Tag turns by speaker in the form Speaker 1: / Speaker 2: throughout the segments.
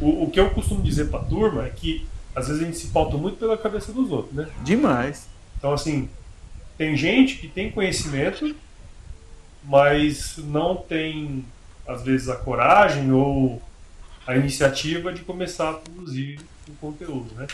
Speaker 1: O, o que eu costumo dizer pra turma é que às vezes a gente se pauta muito pela cabeça dos outros, né?
Speaker 2: Demais.
Speaker 1: Então, assim, tem gente que tem conhecimento, mas não tem, às vezes, a coragem ou a iniciativa de começar a produzir o conteúdo, né?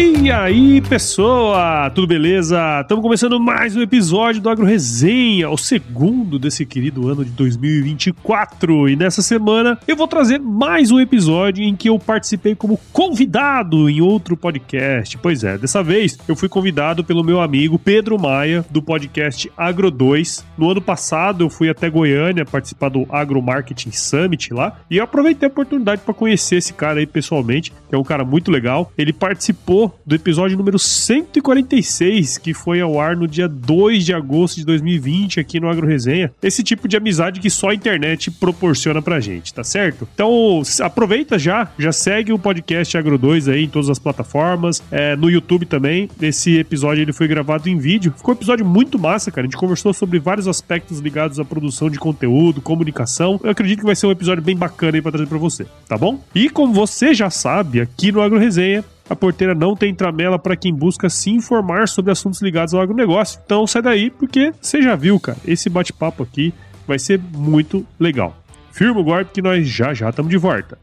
Speaker 1: E aí, pessoa, tudo beleza? Estamos começando mais um episódio do Agro Resenha, o segundo desse querido ano de 2024. E nessa semana eu vou trazer mais um episódio em que eu participei como convidado em outro podcast. Pois é, dessa vez eu fui convidado pelo meu amigo Pedro Maia, do podcast Agro 2. No ano passado eu fui até Goiânia participar do Agro Marketing Summit lá e eu aproveitei a oportunidade para conhecer esse cara aí pessoalmente, que é um cara muito legal. Ele participou do episódio número 146, que foi ao ar no dia 2 de agosto de 2020 aqui no Agro Resenha. Esse tipo de amizade que só a internet proporciona pra gente, tá certo? Então aproveita já, já segue o podcast Agro 2 aí em todas as plataformas, é, no YouTube também. Esse episódio ele foi gravado em vídeo. Ficou um episódio muito massa, cara. A gente conversou sobre vários aspectos ligados à produção de conteúdo, comunicação. Eu acredito que vai ser um episódio bem bacana aí pra trazer pra você, tá bom? E como você já sabe, aqui no Agro Resenha a porteira não tem tramela para quem busca se informar sobre assuntos ligados ao agronegócio. Então sai daí, porque você já viu, cara, esse bate-papo aqui vai ser muito legal. Firma o guarda que nós já já estamos de volta.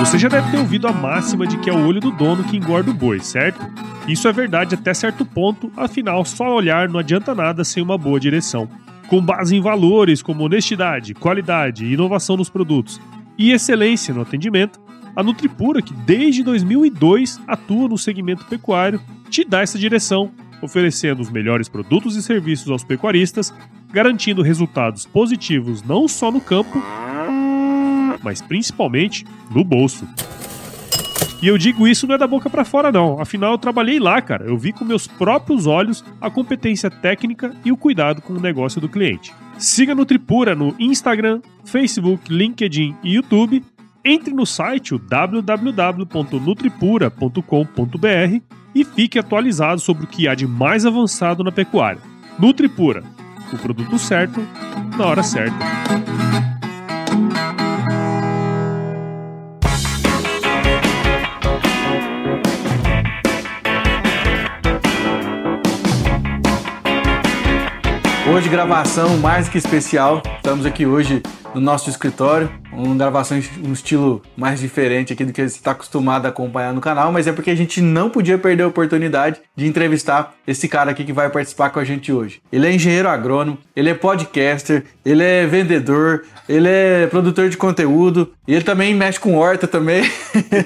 Speaker 1: Você já deve ter ouvido a máxima de que é o olho do dono que engorda o boi, certo? Isso é verdade até certo ponto, afinal, só olhar não adianta nada sem uma boa direção com base em valores como honestidade, qualidade, inovação nos produtos e excelência no atendimento, a Nutripura, que desde 2002 atua no segmento pecuário, te dá essa direção, oferecendo os melhores produtos e serviços aos pecuaristas, garantindo resultados positivos não só no campo, mas principalmente no bolso. E eu digo isso não é da boca para fora, não. Afinal, eu trabalhei lá, cara. Eu vi com meus próprios olhos a competência técnica e o cuidado com o negócio do cliente. Siga Nutripura no Instagram, Facebook, LinkedIn e YouTube. Entre no site www.nutripura.com.br e fique atualizado sobre o que há de mais avançado na pecuária. Nutripura, o produto certo na hora certa.
Speaker 2: Hoje, gravação mais que especial. Estamos aqui hoje no nosso escritório. Uma gravação em um estilo mais diferente aqui do que você está acostumado a acompanhar no canal, mas é porque a gente não podia perder a oportunidade de entrevistar esse cara aqui que vai participar com a gente hoje. Ele é engenheiro agrônomo, ele é podcaster, ele é vendedor, ele é produtor de conteúdo e ele também mexe com horta também.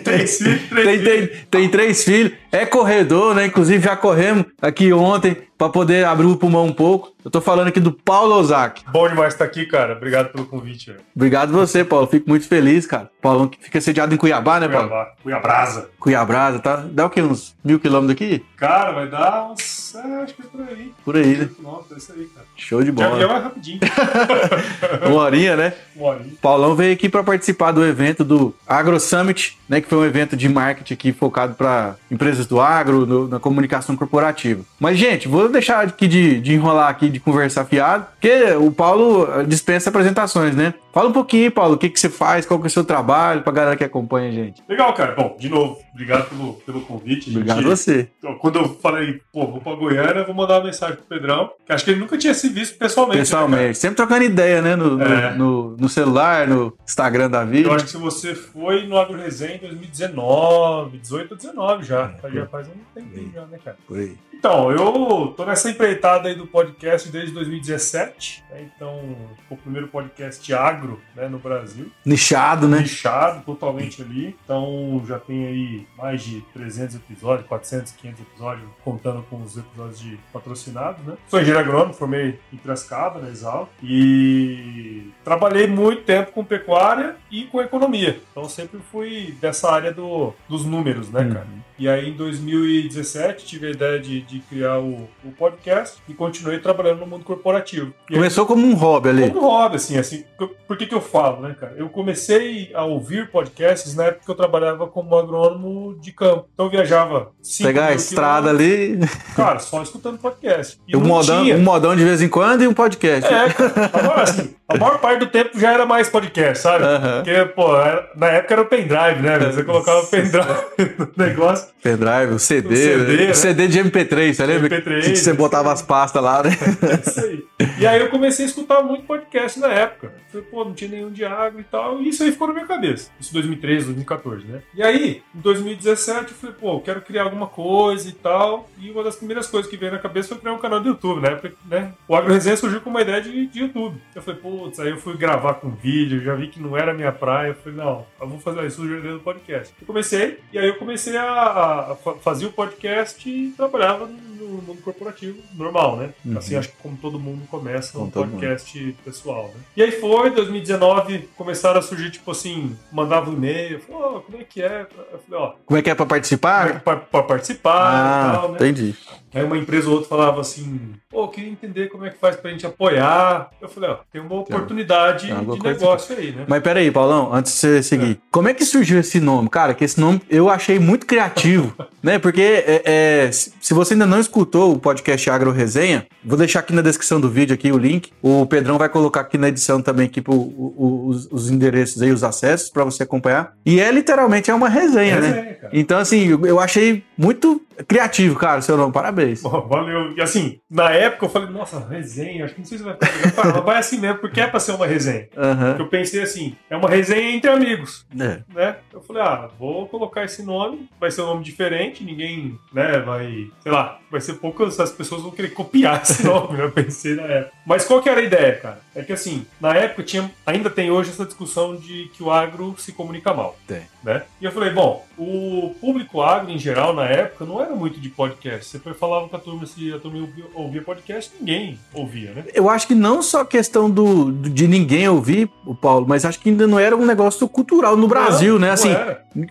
Speaker 1: Três filhos,
Speaker 2: tem, tem, tem três filhos, é corredor, né? Inclusive já corremos aqui ontem para poder abrir o pulmão um pouco. Eu tô falando aqui do Paulo Ozaki.
Speaker 1: Bom demais estar aqui, cara. Obrigado pelo convite. Velho.
Speaker 2: Obrigado você, Paulo. Fico muito feliz, cara. Paulo que fica sediado em Cuiabá, né, Paulo?
Speaker 1: Cuiabá. Cuiabrasa.
Speaker 2: Cuiabrasa, tá? Dá o quê? Uns mil quilômetros daqui?
Speaker 1: Cara, vai dar uns. É, acho que é por aí.
Speaker 2: Por aí, né?
Speaker 1: Nossa, é isso aí, cara.
Speaker 2: Show de bola.
Speaker 1: avião é rapidinho.
Speaker 2: Uma horinha, né?
Speaker 1: Uma horinha.
Speaker 2: Paulão veio aqui para participar do evento do Agro Summit, né, que foi um evento de marketing aqui focado para empresas do agro, no- na comunicação corporativa. Mas, gente, vou deixar aqui de, de enrolar aqui, de conversar fiado, porque o Paulo eh, dispensa apresentações, né? Fala um pouquinho, Paulo, o que, que você faz, qual que é o seu trabalho, pra galera que acompanha a gente.
Speaker 1: Legal, cara. Bom, de novo, obrigado pelo, pelo convite. A gente-
Speaker 2: Obrigado a você.
Speaker 1: Quando eu falei, pô, vou pra Goiânia, vou mandar uma mensagem pro Pedrão, que acho que ele nunca tinha se visto pessoalmente. né,
Speaker 2: Pessoalmente, sempre trocando ideia, né? No, no-
Speaker 1: É.
Speaker 2: no- no celular, no Instagram da vida.
Speaker 1: Eu acho que se você foi no Agro Resenha em 2019, 18 ou 19 já. Já faz um tempinho já, né, cara?
Speaker 2: Por aí.
Speaker 1: Então, eu tô nessa empreitada aí do podcast desde 2017. né? Então, foi o primeiro podcast agro né, no Brasil.
Speaker 2: Nichado, né?
Speaker 1: Nichado totalmente ali. Então, já tem aí mais de 300 episódios, 400, 500 episódios, contando com os episódios de patrocinados, né? Sou engenheiro agrônomo, formei em Piracicaba, na Exal, e trabalhei muito tempo com pecuária e com economia. Então sempre fui dessa área do, dos números, né, cara? Uhum. E aí em 2017 tive a ideia de, de criar o, o, podcast e continuei trabalhando no mundo corporativo. E
Speaker 2: Começou aí, como um hobby ali?
Speaker 1: Como um hobby, assim, assim. Por que que eu falo, né, cara? Eu comecei a ouvir podcasts na época que eu trabalhava como agrônomo de campo. Então eu viajava
Speaker 2: Pegar a estrada ali.
Speaker 1: Cara, só escutando podcast.
Speaker 2: E um modão, um modão de vez em quando e um podcast.
Speaker 1: É, cara. Agora, assim, a maior parte do tempo já era mais podcast, sabe? Porque, pô, na época era o pendrive, né? Você colocava o pendrive no negócio.
Speaker 2: Pendrive, o CD. O CD, né? CD de MP3, você lembra? MP3. Que você botava as pastas lá, né?
Speaker 1: É isso aí. E aí eu comecei a escutar muito podcast na época. Falei, pô, não tinha nenhum de água e tal. E isso aí ficou na minha cabeça. Isso em 2013, 2014, né? E aí, em 2017, eu falei, pô, eu quero criar alguma coisa e tal. E uma das primeiras coisas que veio na cabeça foi criar um canal do YouTube, né? Porque, né? O Agro Resenha surgiu com uma ideia de, de YouTube. Eu falei, putz, aí eu fui gravar com vídeo, já vi que não era minha praia. Eu falei, não, eu vou fazer isso no podcast. Eu comecei, e aí eu comecei a, a fazer o podcast e trabalhava no mundo corporativo normal, né? Uhum. Assim, acho que como todo mundo começa um podcast mundo. pessoal, né? E aí foi, 2019, começaram a surgir, tipo assim, mandava um e-mail, falou, oh, como é que é? Eu falei, ó.
Speaker 2: Como é que é pra participar? Como é é
Speaker 1: pra, pra participar
Speaker 2: ah, e tal, né? Entendi.
Speaker 1: Aí uma empresa ou outra falava assim, pô, eu queria entender como é que faz pra gente apoiar. Eu falei, ó, tem uma oportunidade tem de negócio aí, né?
Speaker 2: Mas peraí, Paulão, antes de você seguir, é. como é que surgiu esse nome? Cara, que esse nome eu achei muito criativo, né? Porque é, é, se você ainda não escutou o podcast Agro Resenha, vou deixar aqui na descrição do vídeo aqui o link. O Pedrão vai colocar aqui na edição também aqui pro, o, os, os, endereços aí, os acessos para você acompanhar. E é literalmente é uma resenha, né? resenha? Cara. Então, assim, eu achei muito criativo, cara, seu nome. Parabéns.
Speaker 1: valeu. E assim, na época eu falei, nossa, resenha, acho que não sei se vai ficar legal. vai assim mesmo, porque é pra ser uma resenha. Uhum. Eu pensei assim, é uma resenha entre amigos. É. Né? Eu falei, ah, vou colocar esse nome, vai ser um nome diferente, ninguém, né, vai, sei lá, vai ser poucas as pessoas vão querer copiar esse nome, né? Eu pensei na época. Mas qual que era a ideia, cara? É que assim, na época tinha, ainda tem hoje essa discussão de que o agro se comunica mal.
Speaker 2: Tem.
Speaker 1: Né? E eu falei, bom, o público agro em geral na época não era muito de podcast. Você falava com a turma se a turma ouvia podcast, ninguém ouvia, né?
Speaker 2: Eu acho que não só questão do, de ninguém ouvir, o Paulo, mas acho que ainda não era um negócio cultural no Brasil, não, né? Assim,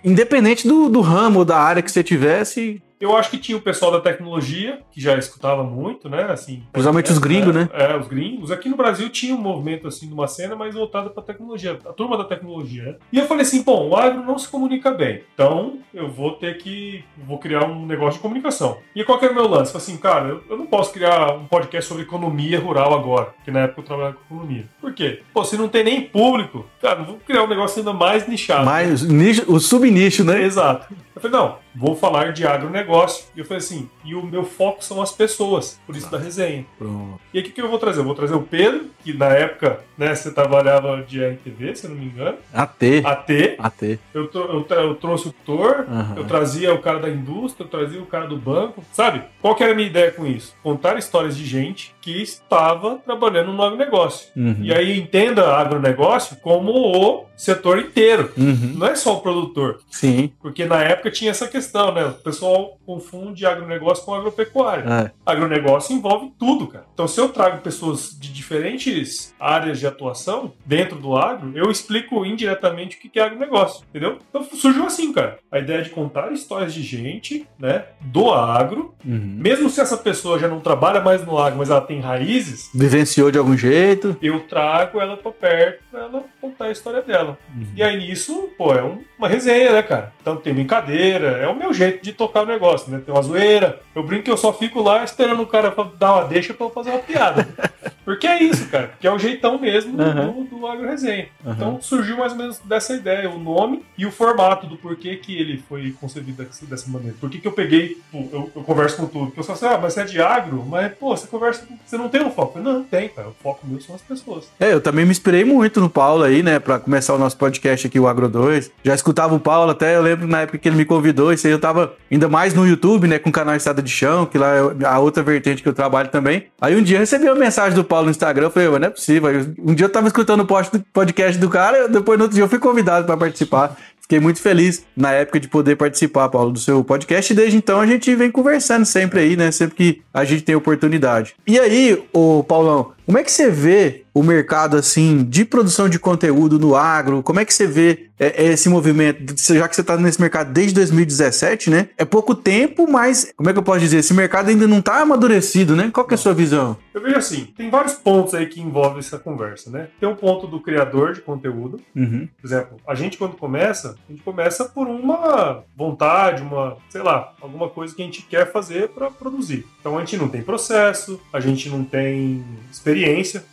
Speaker 2: independente do, do ramo, da área que você tivesse,
Speaker 1: eu acho que tinha o pessoal da tecnologia, que já escutava muito, né? Assim,
Speaker 2: Principalmente os gringos, né?
Speaker 1: né? É, os gringos. Aqui no Brasil tinha um movimento, assim, de uma cena mais voltada para tecnologia, a turma da tecnologia, né? E eu falei assim, bom, o agro não se comunica bem, então eu vou ter que, vou criar um negócio de comunicação. E qual que era o meu lance? Falei assim, cara, eu, eu não posso criar um podcast sobre economia rural agora, que na época eu trabalhava com economia. Por quê? Pô, se não tem nem público, cara, vou criar um negócio ainda mais nichado.
Speaker 2: Mais nicho, o subnicho, né?
Speaker 1: Exato. Eu falei, não, vou falar de agronegócio. E eu falei assim, e o meu foco são as pessoas, por isso da resenha. Pronto. E que, que eu vou trazer? Eu vou trazer o Pedro, que na época, né, você trabalhava de RTV, se eu não me engano.
Speaker 2: AT.
Speaker 1: AT.
Speaker 2: AT.
Speaker 1: Eu, eu, eu trouxe o tutor, uhum. eu trazia o cara da indústria, eu trazia o cara do banco. Sabe? Qual que era a minha ideia com isso? Contar histórias de gente que estava trabalhando no agronegócio. Uhum. E aí entenda agronegócio como o setor inteiro. Uhum. Não é só o produtor.
Speaker 2: Sim.
Speaker 1: Porque na época tinha essa questão, né? O pessoal confunde agronegócio com agropecuária. É. Agronegócio envolve tudo, cara. Então, se eu trago pessoas de diferentes áreas de atuação dentro do agro, eu explico indiretamente o que é agronegócio, entendeu? Então surgiu assim, cara. A ideia de contar histórias de gente, né, do agro, uhum. mesmo se essa pessoa já não trabalha mais no agro, mas ela tem raízes.
Speaker 2: Vivenciou de algum jeito.
Speaker 1: Eu trago ela pra perto pra ela contar a história dela. Uhum. E aí nisso, pô, é um, uma resenha, né, cara? Então tem brincadeira, é o meu jeito de tocar o negócio, né? Tem uma zoeira. Eu brinco que eu só fico lá esperando o cara dar uma deixa pra eu fazer uma piada. Porque é isso, cara. Porque é o jeitão mesmo uhum. do, do Agro Resenha. Uhum. Então surgiu mais ou menos dessa ideia, o nome e o formato do porquê que ele foi concebido dessa, maneira. Por que, que eu peguei, eu, eu, converso com tudo. Porque eu só sei, ah, mas você é de agro? Mas, pô, você conversa, você não tem um foco. Não, tem, cara. O foco meu são as pessoas.
Speaker 2: É, eu também me inspirei muito no Paulo aí, né, pra começar o nosso podcast aqui, o Agro 2. Já escutava o Paulo até, eu lembro na época que ele me convidou, isso aí eu tava ainda mais no YouTube, né, com o canal Estado de Chão, que lá é a outra vertente que eu trabalho também. Aí um dia eu recebi uma mensagem do Paulo no Instagram, eu falei, não é possível. Um dia eu tava escutando o podcast do cara, depois no outro dia eu fui convidado para participar. Fiquei muito feliz na época de poder participar, Paulo, do seu podcast. E desde então a gente vem conversando sempre aí, né? Sempre que a gente tem oportunidade. E aí, ô Paulão, como é que você vê o mercado assim de produção de conteúdo no agro? Como é que você vê é, é esse movimento? Já que você está nesse mercado desde 2017, né? É pouco tempo, mas como é que eu posso dizer? Esse mercado ainda não está amadurecido, né? Qual que é a sua visão?
Speaker 1: Eu vejo assim, tem vários pontos aí que envolvem essa conversa, né? Tem um ponto do criador de conteúdo. Uhum. Por exemplo, a gente quando começa, a gente começa por uma vontade, uma, sei lá, alguma coisa que a gente quer fazer para produzir. Então a gente não tem processo, a gente não tem experiência.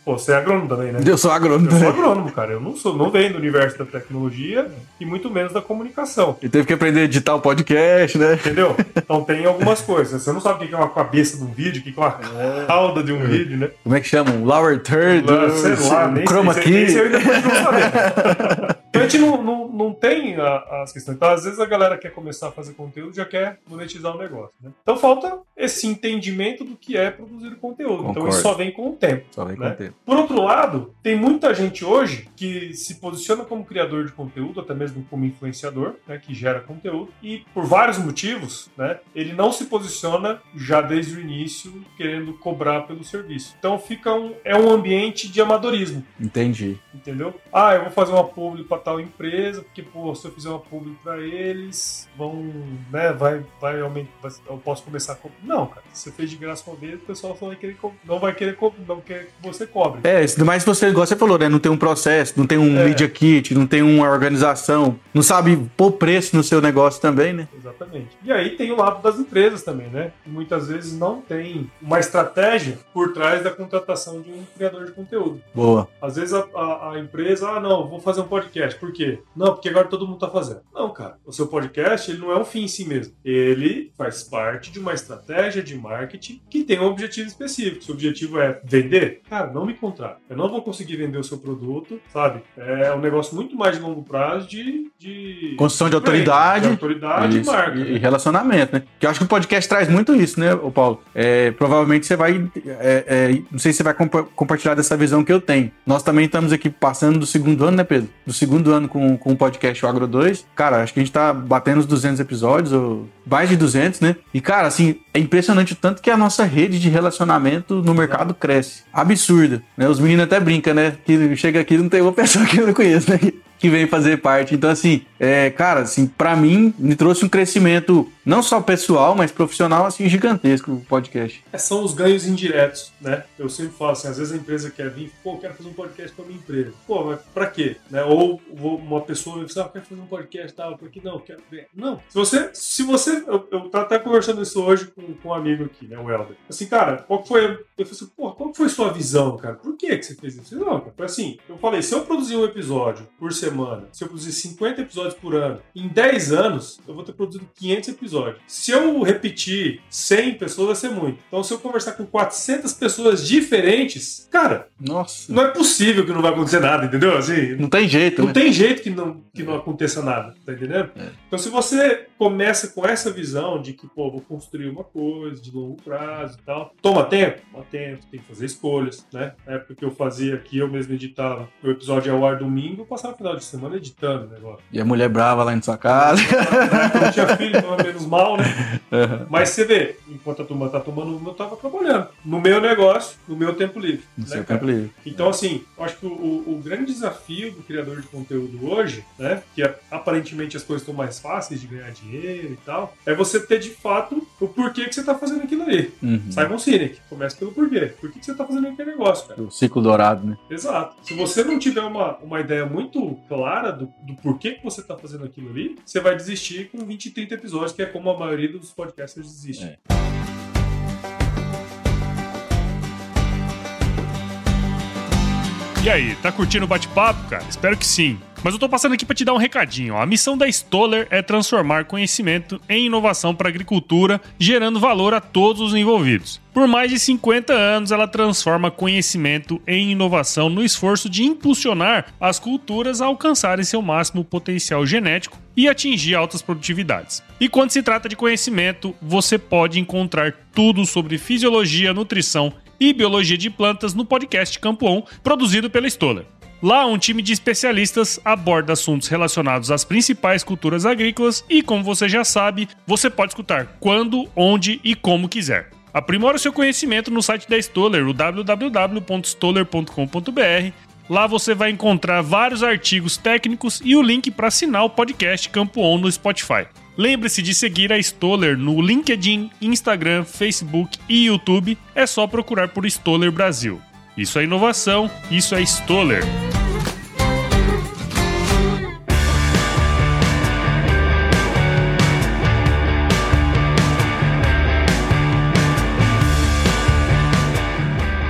Speaker 1: Pô, você é agrônomo também, né?
Speaker 2: Eu sou agrônomo. Eu
Speaker 1: sou agrônomo, cara. Eu não sou, não venho do universo da tecnologia e muito menos da comunicação.
Speaker 2: E teve que aprender a editar o podcast, né?
Speaker 1: Entendeu? Então tem algumas coisas. Você não sabe o que é uma cabeça de um vídeo, o que é uma é. cauda de um vídeo, né?
Speaker 2: Como é que chama? Um lower third?
Speaker 1: Sei lá, nem
Speaker 2: chroma
Speaker 1: sei,
Speaker 2: key.
Speaker 1: Nem sei, eu ainda não saber. Então a gente não, não, não tem a, as questões. Então, às vezes, a galera quer começar a fazer conteúdo já quer monetizar o negócio. Né? Então falta esse entendimento do que é produzir conteúdo. Concordo. Então isso só vem com o tempo.
Speaker 2: Só vem
Speaker 1: né?
Speaker 2: com o tempo.
Speaker 1: Por outro lado, tem muita gente hoje que se posiciona como criador de conteúdo, até mesmo como influenciador, né, que gera conteúdo, e por vários motivos, né, ele não se posiciona já desde o início querendo cobrar pelo serviço. Então fica um, é um ambiente de amadorismo.
Speaker 2: Entendi.
Speaker 1: Entendeu? Ah, eu vou fazer uma publi para tal empresa, porque pô, se eu fizer uma publi para eles, vão, né, vai, vai aumentar, eu posso começar a Não, cara, se você fez de graça uma vez, o pessoal só vai querer, não vai querer, não quer que você cobre.
Speaker 2: É, mas você, igual você falou, né, não tem um processo, não tem um é. media kit, não tem uma organização, não sabe pôr preço no seu negócio também, né?
Speaker 1: Exatamente. E aí tem o lado das empresas também, né? muitas vezes não tem uma estratégia por trás da contratação de um criador de conteúdo.
Speaker 2: Boa.
Speaker 1: Às vezes a, a, a empresa, ah, não, vou fazer um podcast. Por quê? Não, porque agora todo mundo tá fazendo. Não, cara. O seu podcast, ele não é um fim em si mesmo. Ele faz parte de uma estratégia de marketing que tem um objetivo específico. Se o objetivo é vender, cara, não me contrata. Eu não vou conseguir vender o seu produto, sabe? É um negócio muito mais de longo prazo de... de
Speaker 2: Construção de, autoridade. De
Speaker 1: autoridade isso, e marca.
Speaker 2: E, né? relacionamento, né? Que eu acho que o podcast traz muito isso, né, Paulo? É, provavelmente você vai... É, é, não sei se você vai comp compartilhar dessa visão que eu tenho. Nós também estamos aqui passando do segundo ano, né, Pedro? Do segundo ano com, com o podcast o Agro 2. Cara, acho que a gente tá batendo os 200 episódios, ou mais de 200, né? E, cara, assim, é impressionante o tanto que a nossa rede de relacionamento no mercado cresce. Absurda. Né? Os meninos até brincam, né? Que chega aqui não tem uma pessoa que eu não conheço, né? que vem fazer parte. Então, assim, é, cara, assim, para mim, me trouxe um crescimento não só pessoal, mas profissional, assim, gigantesco o podcast.
Speaker 1: É, são os ganhos indiretos, né? Eu sempre falo assim, às vezes a empresa quer vir, pô, quero fazer um podcast pra minha empresa. Pô, mas pra quê? Né? Ou, uma pessoa vai dizer, ah, quero fazer um podcast tal, por que não? Quero ver. Não. Se você, se você, eu, eu tava até conversando isso hoje com, com um amigo aqui, né, o Helder. Assim, cara, qual foi, eu falei assim, pô, qual foi sua visão, cara? Por que que você fez isso? Não, cara, foi assim, eu falei, se eu produzir um episódio por semana, se eu produzir 50 episódios por ano, em 10 anos, eu vou ter produzido 500 episódios. Se eu repetir 100 pessoas, vai ser muito. Então, se eu conversar com 400 pessoas diferentes, cara,
Speaker 2: nossa,
Speaker 1: não é possível que não vai acontecer nada, entendeu? Assim,
Speaker 2: não tem jeito,
Speaker 1: Não
Speaker 2: né?
Speaker 1: tem jeito que não, que não aconteça nada, tá entendendo? É. Então, se você começa com essa visão de que, pô, vou construir uma coisa de longo prazo e tal, toma tempo? Toma tempo, tem que fazer escolhas, né? Na época que eu fazia aqui, eu mesmo editava o episódio ao ar domingo, eu passava o final de semana editando o negócio.
Speaker 2: E a mulher brava lá em sua casa.
Speaker 1: Eu não tinha filho, então é menos mal, né? Uhum. Mas você vê, enquanto a turma tá tomando uma, eu tava trabalhando. No meu negócio, no meu tempo livre.
Speaker 2: No
Speaker 1: né,
Speaker 2: seu cara? tempo livre.
Speaker 1: Então, assim, eu acho que o, o, grande desafio do criador de conteúdo hoje, né? Que é, aparentemente as coisas estão mais fáceis de ganhar dinheiro e tal, é você ter de fato o porquê que você tá fazendo aquilo ali. Uhum. Simon Sinek, começa pelo porquê. Por que, que você tá fazendo aquele negócio, cara?
Speaker 2: O ciclo dourado, né?
Speaker 1: Exato. Se você não tiver uma, uma ideia muito clara do, do porquê que você tá fazendo aquilo ali, você vai desistir com 20, 30 episódios, que é como a maioria dos podcasters desiste. É. E aí, tá curtindo o bate-papo, cara? Espero que sim. Mas eu tô passando aqui para te dar um recadinho. A missão da Stoller é transformar conhecimento em inovação para a agricultura, gerando valor a todos os envolvidos. Por mais de 50 anos, ela transforma conhecimento em inovação no esforço de impulsionar as culturas a alcançarem seu máximo potencial genético e atingir altas produtividades. E quando se trata de conhecimento, você pode encontrar tudo sobre fisiologia, nutrição e biologia de plantas no podcast Campo On, produzido pela Stoller. Lá, um time de especialistas aborda assuntos relacionados às principais culturas agrícolas e, como você já sabe, você pode escutar quando, onde e como quiser. Aprimora o seu conhecimento no site da Stoller, o www.stoller.com.br. Lá você vai encontrar vários artigos técnicos e o link para assinar o podcast Campo On no Spotify. Lembre-se de seguir a Stoller no LinkedIn, Instagram, Facebook e YouTube. É só procurar por Stoller Brasil. Isso é inovação, isso é Stoller.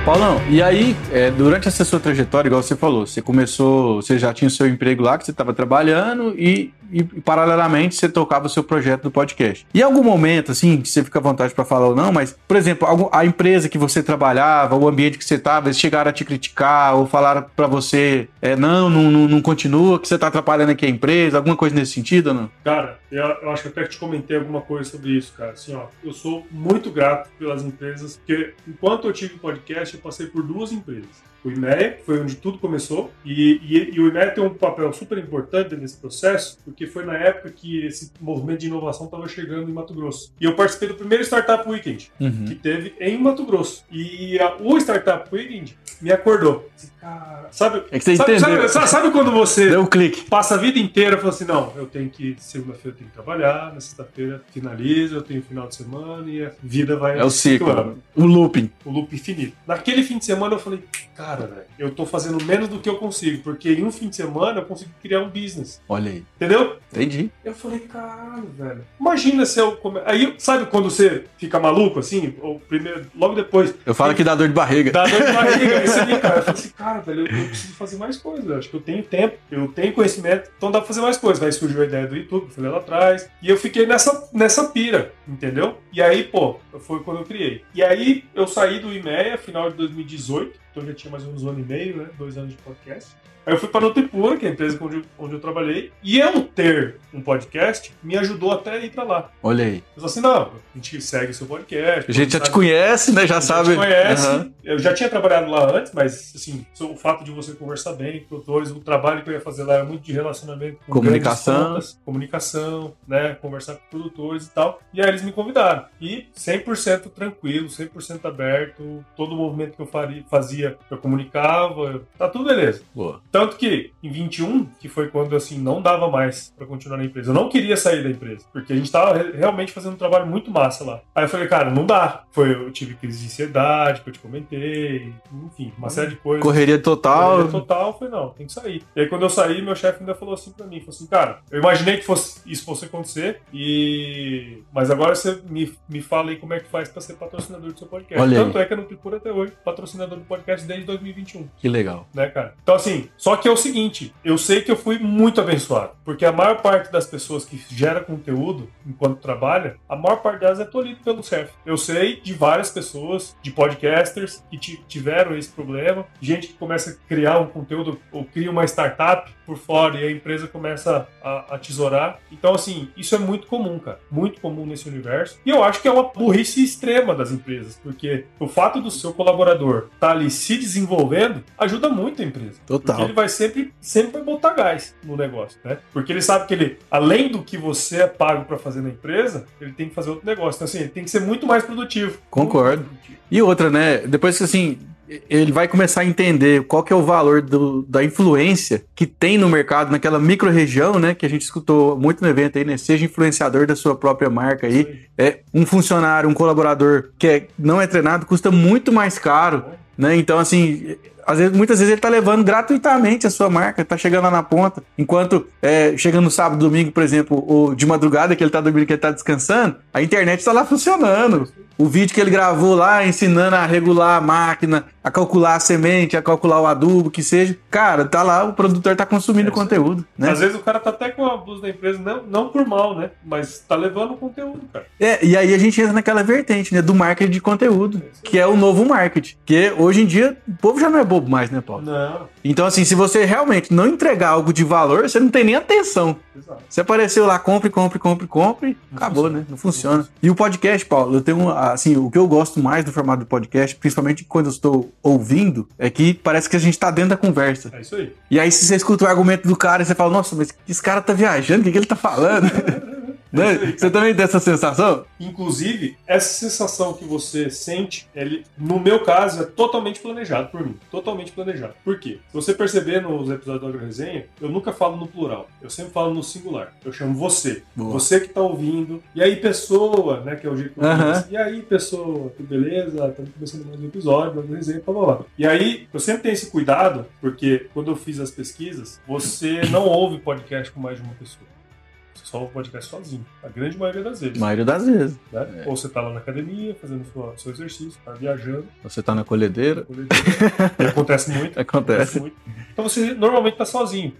Speaker 2: Paulão, e aí, é, durante essa sua trajetória, igual você falou, você começou, você já tinha o seu emprego lá que você estava trabalhando e, e, paralelamente, você tocava o seu projeto do podcast. E algum momento, assim, que você fica à vontade para falar ou não, mas, por exemplo, a empresa que você trabalhava, o ambiente que você estava, eles chegaram a te criticar ou falaram para você, é, não, não, não, não, continua, que você está atrapalhando aqui a empresa, alguma coisa nesse sentido ou não?
Speaker 1: Cara, eu, eu acho que até te comentei alguma coisa sobre isso, cara. Assim, ó, eu sou muito grato pelas empresas, porque enquanto eu tive podcast, eu passei por duas empresas o IMEA, que foi onde tudo começou, e, e, e o IMEA tem um papel super importante nesse processo, porque foi na época que esse movimento de inovação estava chegando em Mato Grosso. E eu participei do primeiro Startup Weekend, uhum. que teve em Mato Grosso. E a, o Startup Weekend me acordou. Cara, sabe,
Speaker 2: é que você
Speaker 1: sabe,
Speaker 2: entendeu.
Speaker 1: Sabe, sabe, quando você
Speaker 2: Deu um clique.
Speaker 1: passa a vida inteira e fala assim, não, eu tenho que, segunda-feira eu tenho que trabalhar, na sexta-feira finaliza, eu tenho final de semana e a vida vai...
Speaker 2: É o ciclo, o looping.
Speaker 1: O loop infinito. Naquele fim de semana eu falei, cara, velho, eu tô fazendo menos do que eu consigo, porque em um fim de semana eu consigo criar um business.
Speaker 2: Olha aí.
Speaker 1: Entendeu?
Speaker 2: Entendi.
Speaker 1: Eu falei, caralho, velho. Imagina se eu. Come... Aí, sabe quando você fica maluco assim? Ou primeiro, logo depois.
Speaker 2: Eu falo que dá dor de barriga.
Speaker 1: Dá dor de barriga. Aí você cara. Eu falei assim, cara, velho, eu, eu preciso fazer mais coisas. Acho que eu tenho tempo, eu tenho conhecimento, então dá pra fazer mais coisas. Aí surgiu a ideia do YouTube, falei lá atrás. E eu fiquei nessa, nessa pira, entendeu? E aí, pô, foi quando eu criei. E aí eu saí do IMEA, final de 2018 então já tinha mais ou menos um ano e meio, né? Dois anos de podcast. Aí eu fui para a Nutipura, que é a empresa onde, onde eu trabalhei, e eu ter um podcast me ajudou até a ir para lá.
Speaker 2: Olha aí.
Speaker 1: Eu falei assim, não, a gente segue o seu podcast.
Speaker 2: A gente já te conhece, né? Já sabe. Já
Speaker 1: conhece. Uhum. Eu já tinha trabalhado lá antes, mas, assim, o fato de você conversar bem com produtores, o trabalho que eu ia fazer lá era muito de relacionamento com
Speaker 2: comunicação,
Speaker 1: contas, comunicação, né? Conversar com produtores e tal. E aí eles me convidaram. E 100% tranquilo, 100% aberto, todo o movimento que eu faria, fazia, eu comunicava, tá tudo beleza.
Speaker 2: Boa.
Speaker 1: Tanto que em 21, que foi quando assim não dava mais para continuar na empresa, eu não queria sair da empresa, porque a gente tava realmente fazendo um trabalho muito massa lá. Aí eu falei, cara, não dá. Foi, eu tive crise de ansiedade, que eu te comentei, enfim, uma série de coisas.
Speaker 2: Correria total.
Speaker 1: Correria total, foi não, tem que sair. E aí quando eu saí, meu chefe ainda falou assim para mim, falou assim, cara, eu imaginei que fosse isso fosse acontecer e mas agora você me, me fala aí como é que faz para ser patrocinador do seu podcast.
Speaker 2: Olha
Speaker 1: Tanto
Speaker 2: aí.
Speaker 1: é que eu não procuro até hoje patrocinador do podcast desde 2021.
Speaker 2: Que legal.
Speaker 1: Né, cara? Então assim, só que é o seguinte, eu sei que eu fui muito abençoado, porque a maior parte das pessoas que gera conteúdo enquanto trabalha, a maior parte delas é tolhido pelo CERF. Eu sei de várias pessoas, de podcasters que tiveram esse problema, gente que começa a criar um conteúdo ou cria uma startup por fora e a empresa começa a, a tesourar. Então, assim, isso é muito comum, cara. Muito comum nesse universo. E eu acho que é uma burrice extrema das empresas, porque o fato do seu colaborador estar tá ali se desenvolvendo ajuda muito a empresa.
Speaker 2: Total.
Speaker 1: Vai sempre, sempre vai botar gás no negócio, né? Porque ele sabe que ele, além do que você é pago para fazer na empresa, ele tem que fazer outro negócio. Então, assim, ele tem que ser muito mais produtivo.
Speaker 2: Concordo.
Speaker 1: produtivo.
Speaker 2: E outra, né? Depois que assim, ele vai começar a entender qual que é o valor do, da influência que tem no mercado, naquela micro-região, né? Que a gente escutou muito no evento aí, né? Seja influenciador da sua própria marca aí. É um funcionário, um colaborador que é, não é treinado, custa muito mais caro, né? Então, assim, às vezes, muitas vezes ele tá levando gratuitamente a sua marca, tá chegando lá na ponta. Enquanto é, chegando no sábado, domingo, por exemplo, ou de madrugada que ele tá dormindo, que ele tá descansando, a internet tá lá funcionando. O vídeo que ele gravou lá ensinando a regular a máquina, a calcular a semente, a calcular o adubo, que seja. Cara, tá lá, o produtor tá consumindo é, conteúdo. Né?
Speaker 1: Às vezes o cara tá até com a blusa da empresa, não, não por mal, né? Mas tá levando o conteúdo, cara.
Speaker 2: É, e aí a gente entra naquela vertente, né? Do marketing de conteúdo, é, que é o novo marketing. Que hoje em dia o povo já não é bobo mais, né, Paulo?
Speaker 1: Não,
Speaker 2: Então, assim, se você realmente não entregar algo de valor, você não tem nem atenção.
Speaker 1: exato.
Speaker 2: Você apareceu lá, compre, compre, compre, compre,
Speaker 1: Não
Speaker 2: acabou,
Speaker 1: funciona.
Speaker 2: né? Não funciona. E o podcast, Paulo, eu tenho, assim, o que eu gosto mais do formato do podcast, principalmente quando eu estou ouvindo, é que parece que a gente tá dentro da conversa.
Speaker 1: É isso aí.
Speaker 2: E aí, se você escuta o argumento do cara e você fala, nossa, mas esse cara tá viajando, o que, que ele tá falando? Né? Você também tem essa sensação?
Speaker 1: Inclusive, essa sensação que você sente, ele, no meu caso, é totalmente planejado por mim. Totalmente planejado. Por quê? Se você perceber nos episódios do Agro Resenha, eu nunca falo no plural. Eu sempre falo no singular. Eu chamo você.
Speaker 2: Boa.
Speaker 1: Você que tá ouvindo. E aí, pessoa, né? Que é o jeito que eu
Speaker 2: Aham.
Speaker 1: falo. E aí, pessoa, beleza? Estamos começando mais um episódio do Agro Resenha, blá blá blá. E aí, eu sempre tenho esse cuidado, porque quando eu fiz as pesquisas, você não ouve podcast com mais de uma pessoa. Você só ouve podcast sozinho. A grande maioria das vezes
Speaker 2: A maioria das vezes.
Speaker 1: né? Ou você tá lá na academia, fazendo sua, seu exercício, tá viajando,
Speaker 2: Você tá na colhedeira,
Speaker 1: coletiva, que acontece muito,
Speaker 2: acontece.
Speaker 1: acontece muito. Então você normalmente tá sozinho.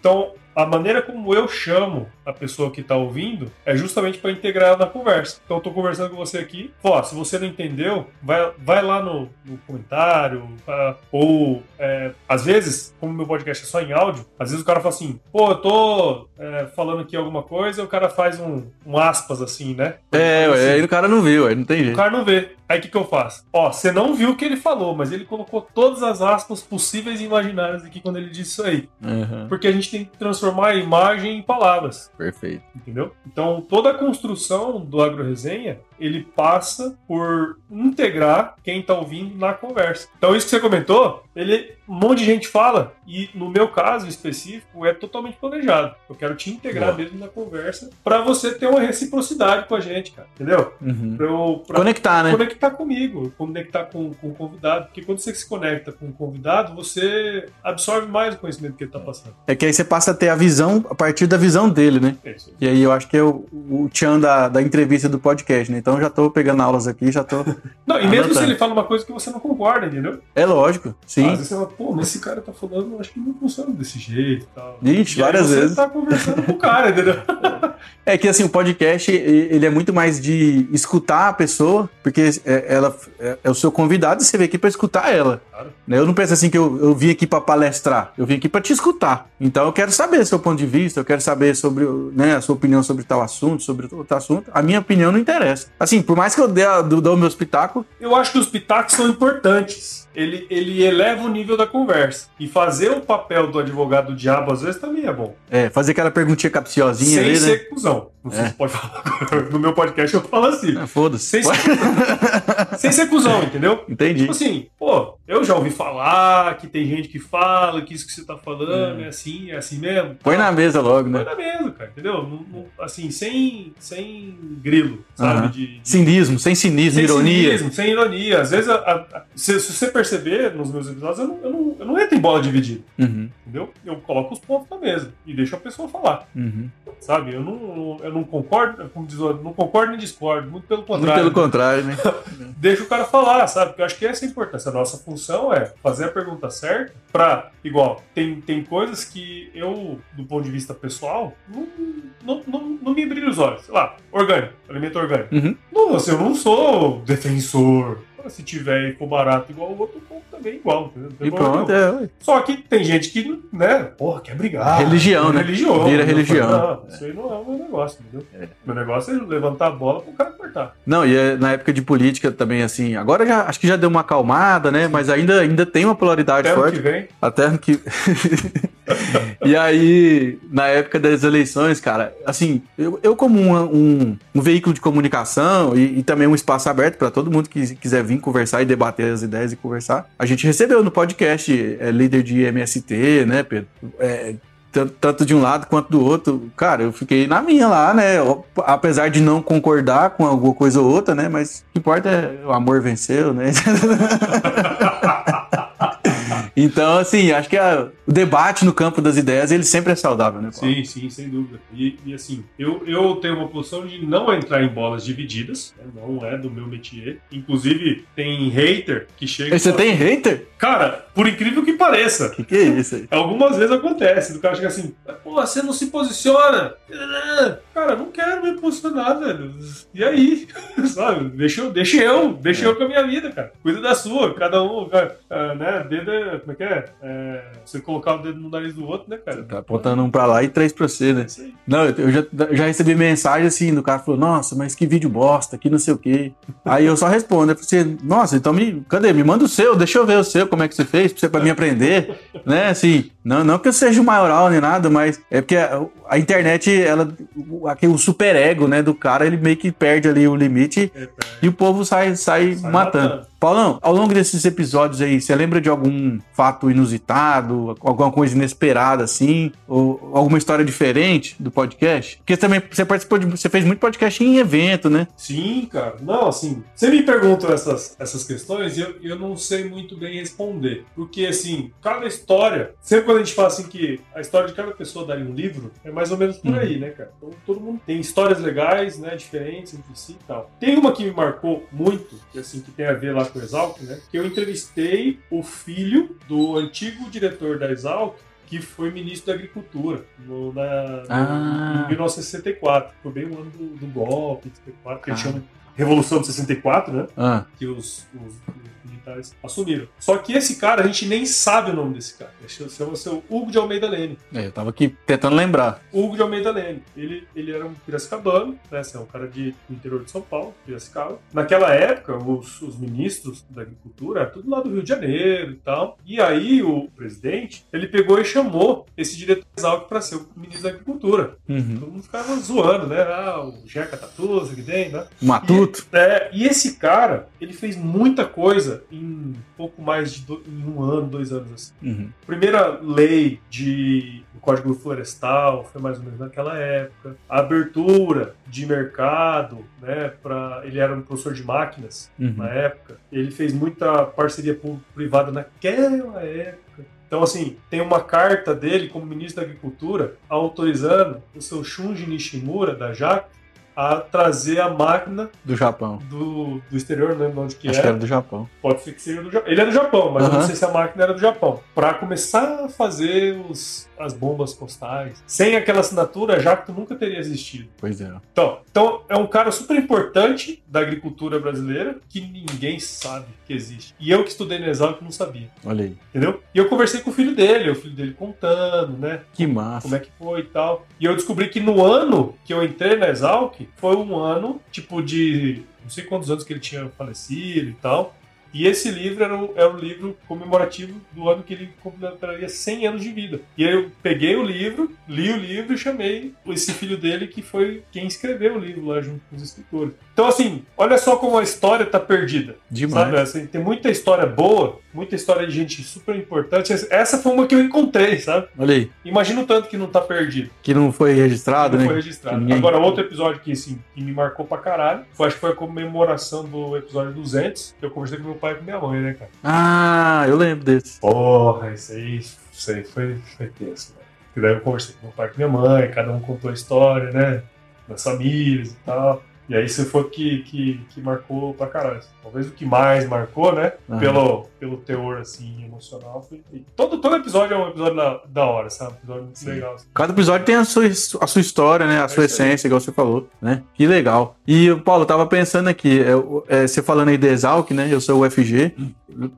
Speaker 1: Então, a maneira como eu chamo a pessoa que tá ouvindo é justamente para integrar ela na conversa. Então, eu tô conversando com você aqui, ó, se você não entendeu, vai, vai lá no, no comentário, tá? ou é, às vezes, como meu podcast é só em áudio, às vezes o cara fala assim, pô, eu tô é, falando aqui alguma coisa, e o cara faz um, um aspas assim, né?
Speaker 2: É,
Speaker 1: Assim.
Speaker 2: ué, aí o cara não viu, aí não tem
Speaker 1: O
Speaker 2: jeito.
Speaker 1: cara não vê. Aí o que, que eu faço? Ó, você não viu o que ele falou, mas ele colocou todas as aspas possíveis e imaginárias aqui quando ele disse isso aí.
Speaker 2: Aham,
Speaker 1: Porque a gente tem que transformar a imagem em palavras,
Speaker 2: Perfeito.
Speaker 1: entendeu? Então toda a construção do AgroResenha, ele passa por integrar quem tá ouvindo na conversa. Então isso que você comentou, ele um monte de gente fala e no meu caso específico é totalmente planejado. Eu quero te integrar
Speaker 2: Boa.
Speaker 1: mesmo na conversa pra você ter uma reciprocidade com a gente, cara, entendeu?
Speaker 2: Uhum.
Speaker 1: Pra eu, pra
Speaker 2: Conectar, né?
Speaker 1: conectar comigo, conectar com, com o convidado, porque quando você se conecta com o convidado, você absorve mais o conhecimento que ele está passando.
Speaker 2: É que aí você passa a ter a visão a partir da visão dele, né?
Speaker 1: É isso.
Speaker 2: E aí eu acho que é o, o tchan da, da entrevista do podcast, né? Então eu já tô pegando aulas aqui, já tô.
Speaker 1: Não, e mesmo
Speaker 2: Anotando.
Speaker 1: se ele fala uma coisa que você não concorda, entendeu?
Speaker 2: É lógico,
Speaker 1: Às
Speaker 2: sim.
Speaker 1: vezes você pô, mas esse cara tá falando, eu acho que não funciona desse jeito e tal.
Speaker 2: Ixi,
Speaker 1: E
Speaker 2: várias
Speaker 1: você
Speaker 2: vezes.
Speaker 1: tá conversando com o cara, entendeu?
Speaker 2: É que assim, o podcast, ele é muito mais de escutar a pessoa, porque é, ela é, é o seu convidado e você veio aqui pra escutar ela.
Speaker 1: Claro.
Speaker 2: né? Eu não penso assim que eu, eu vim aqui pra palestrar, eu vim aqui pra te escutar. Então eu quero saber seu ponto de vista, eu quero saber sobre né, a sua opinião sobre tal assunto, sobre outro assunto. A minha opinião não interessa. Assim, por mais que eu dê, a- do- dou o meu espetáculo,
Speaker 1: Eu acho que os pitacos são importantes. Ele, ele eleva o nível da conversa. E fazer o papel do advogado do diabo, às vezes, também é bom.
Speaker 2: é, fazer aquela perguntinha capciosinha
Speaker 1: Sem
Speaker 2: ali, né?
Speaker 1: ser cuzão. Não sei
Speaker 2: É.
Speaker 1: se pode falar. No meu podcast eu falo assim.
Speaker 2: Ah, Foda-se.
Speaker 1: Sem ser, sem ser cuzão, entendeu?
Speaker 2: Entendi.
Speaker 1: Tipo assim, pô, eu já ouvi falar que tem gente que fala que isso que você tá falando é, assim, é assim mesmo.
Speaker 2: Põe na mesa logo,
Speaker 1: Põe
Speaker 2: né?
Speaker 1: na mesa, cara, entendeu? Não- não- assim, sem, sem grilo, sabe?
Speaker 2: Aham.
Speaker 1: De, de-
Speaker 2: Cinismo, sem cinismo,
Speaker 1: sem
Speaker 2: ironia.
Speaker 1: cinismo, sem ironia. Às vezes, a- a- se, se você perceber nos meus episódios, eu não, eu, não, eu não entro em bola dividida,
Speaker 2: Uhum,
Speaker 1: entendeu? Eu coloco os pontos na mesa e deixo a pessoa falar,
Speaker 2: uhum.
Speaker 1: sabe? Eu não, eu não concordo, como diz o outro, não concordo nem discordo, muito pelo
Speaker 2: Muito
Speaker 1: contrário.
Speaker 2: pelo contrário, né?
Speaker 1: deixa o cara falar, sabe? Porque eu acho que essa é a importância. A nossa função é fazer a pergunta certa pra, igual, tem, tem coisas que eu, do ponto de vista pessoal, não, não, não, não me brilha os olhos. Sei lá, orgânico, alimento orgânico.
Speaker 2: Uhum.
Speaker 1: Não, assim, eu não sou defensor. Se tiver e for barato igual o outro, eu compro também igual? Não tem
Speaker 2: E pronto, é.
Speaker 1: Só que tem gente que, né, porra, quer brigar.
Speaker 2: Religião, né?
Speaker 1: Religião.
Speaker 2: Vira
Speaker 1: Eu
Speaker 2: religião.
Speaker 1: Não, isso aí não é o meu negócio, entendeu? Meu negócio é levantar a bola pro cara cortar.
Speaker 2: Não, e é, na época de política também, assim, agora já acho que já deu uma acalmada, né? Mas ainda, ainda tem uma polaridade
Speaker 1: Até
Speaker 2: forte.
Speaker 1: que vem.
Speaker 2: Até ano que. e aí, na época das eleições, cara, assim, eu, eu como um, um, um veículo de comunicação e, e também um espaço aberto para todo mundo que quiser vir conversar e debater as ideias e conversar, a gente recebeu no podcast é, líder de MST, né, Pedro? É, tanto, de um lado quanto do outro. Cara, eu fiquei na minha lá, né? Apesar de não concordar com alguma coisa ou outra, né? Mas o que importa é o amor venceu, né? Então, assim, acho que a- o debate no campo das ideias, ele sempre é saudável, né? Paulo?
Speaker 1: Sim, sim, sem dúvida. E, e, assim, eu, eu tenho uma posição de não entrar em bolas divididas, né? não é do meu métier. Inclusive, tem hater que chega. e
Speaker 2: Você
Speaker 1: fala,
Speaker 2: tem hater?
Speaker 1: Cara, Por incrível que pareça.
Speaker 2: Que que é isso aí?
Speaker 1: Algumas vezes acontece, do cara chega assim, pô, você não se posiciona. Cara, não quero me posicionar, velho. E aí? Sabe? Deixa eu, deixa eu, deixa eu com a minha vida, cara. Cuida da sua, cada um, cara, ah, né? Dedo é, como é que é? É, Você colocar o dedo no nariz do outro, né, cara?
Speaker 2: Tá apontando um pra lá e três pra você, né?
Speaker 1: É aí.
Speaker 2: Não, eu eu já, já recebi mensagem assim do cara falou, nossa, mas que vídeo bosta, que não sei o quê. Aí eu só respondo, eu falei assim, nossa, então me. Cadê? Me manda o seu, deixa eu ver o seu, como é que você fez, você, pra mim aprender. né? Assim, não, não que eu seja o maioral nem nada, mas é porque a, a internet, ela. O, aquele- o super ego, né, do cara, ele meio que perde ali o limite
Speaker 1: É,
Speaker 2: e o povo sai, sai,
Speaker 1: Sai
Speaker 2: matando.
Speaker 1: matando.
Speaker 2: Paulão, ao longo desses episódios aí, você lembra de algum fato inusitado, alguma coisa inesperada assim, ou alguma história diferente do podcast? Porque também você participou de, você fez muito podcast em evento, né?
Speaker 1: Sim, cara. Não, assim, você me pergunta essas, essas questões e eu, eu não sei muito bem responder. Porque, assim, cada história, sempre quando a gente fala assim que a história de cada pessoa daria um livro, é mais ou menos por
Speaker 2: Uhum.
Speaker 1: aí, né, cara? Então, todo mundo tem histórias legais, né, diferentes entre si e tal. Tem uma que me marcou muito, que, assim, que tem a ver lá com o Exalc, né, que eu entrevistei o filho do antigo diretor da Exalc, que foi ministro da Agricultura no, na,
Speaker 2: Ah.
Speaker 1: em 1964. Foi bem o ano do, do golpe, 64, que eles
Speaker 2: Cara.
Speaker 1: chamam Revolução de 64, né?
Speaker 2: Ah,
Speaker 1: Que os, os- militares assumiram. Só que esse cara, a gente nem sabe o nome desse cara. Ele chama-se o Hugo de Almeida Lene.
Speaker 2: é, eu tava aqui tentando lembrar.
Speaker 1: Hugo de Almeida Lene. Ele, ele era um piracicabano, né? Assim, é um cara de, do interior de São Paulo, Piracicaba. Naquela época, os, os ministros da agricultura, era tudo lá do Rio de Janeiro e tal. E aí, o presidente, ele pegou e chamou esse diretor Exalc para ser o ministro da agricultura.
Speaker 2: Uhum.
Speaker 1: Todo mundo ficava zoando, né? Ah, o Jeca Tatuza que tem, né?
Speaker 2: Matuto.
Speaker 1: É, e esse cara, ele fez muita coisa em pouco mais de do- em um ano, dois anos assim.
Speaker 2: Uhum.
Speaker 1: Primeira lei de do Código Florestal foi mais ou menos naquela época. A abertura de mercado, né? Pra, ele era um professor de máquinas
Speaker 2: Uhum.
Speaker 1: na época. Ele fez muita parceria público-privada naquela época. Então, assim, tem uma carta dele como ministro da Agricultura autorizando o seu Shunji Nishimura, da JAC, a trazer a máquina
Speaker 2: Do Japão.
Speaker 1: do, do exterior, não lembro onde que
Speaker 2: Acho
Speaker 1: é.
Speaker 2: que era do Japão.
Speaker 1: Pode ser que seja do Japão. Ele é do Japão, mas eu não sei se a máquina era do Japão. Pra começar a fazer os, as bombas postais. Sem aquela assinatura, Jacto nunca teria existido.
Speaker 2: Pois é.
Speaker 1: Então, então, é um cara super importante da agricultura brasileira que ninguém sabe que existe. E eu que estudei no Exalc não sabia,
Speaker 2: Olha aí.
Speaker 1: entendeu? E eu conversei com o filho dele, o filho dele contando, né?
Speaker 2: Que massa.
Speaker 1: como é que foi e tal. E eu descobri que no ano que eu entrei na Exalc, foi um ano, tipo, de não sei quantos anos que ele tinha falecido e tal. E esse livro era o, era o livro comemorativo do ano que ele completaria 100 anos de vida. E aí eu peguei o livro, li o livro e chamei esse filho dele, que foi quem escreveu o livro lá junto com os escritores. Então, assim, olha só como a história tá perdida.
Speaker 2: Demais.
Speaker 1: Sabe? Assim, tem muita história boa, muita história de gente super importante. Essa foi uma que eu encontrei, sabe?
Speaker 2: Olha aí.
Speaker 1: Imagina o tanto que não tá perdido.
Speaker 2: Que não foi registrado,
Speaker 1: não
Speaker 2: né?
Speaker 1: foi registrado.
Speaker 2: Ninguém-
Speaker 1: Agora, outro episódio que, assim, que me marcou pra caralho, foi, acho que foi a comemoração do episódio 200, que eu conversei com meu pai e com minha mãe, né, cara?
Speaker 2: Ah, eu lembro desse.
Speaker 1: Porra, isso aí, isso aí foi, foi tenso, velho. E daí eu conversei com meu pai e com minha mãe, cada um contou a história, né? Das famílias e tal. E aí isso foi o que, que, que marcou pra caralho. Talvez o que mais marcou, né?
Speaker 2: Aham.
Speaker 1: Pelo, pelo teor, assim, emocional. Foi... Todo, todo episódio é um episódio da, da hora, sabe? Um episódio muito
Speaker 2: Sim.
Speaker 1: legal. assim.
Speaker 2: Cada episódio tem a sua, a sua história, né? A sua
Speaker 1: É aí.
Speaker 2: essência, igual você falou, né? Que legal. E, Paulo, eu tava pensando aqui, é, é, você falando aí de Exalc, né? Eu sou o UFG.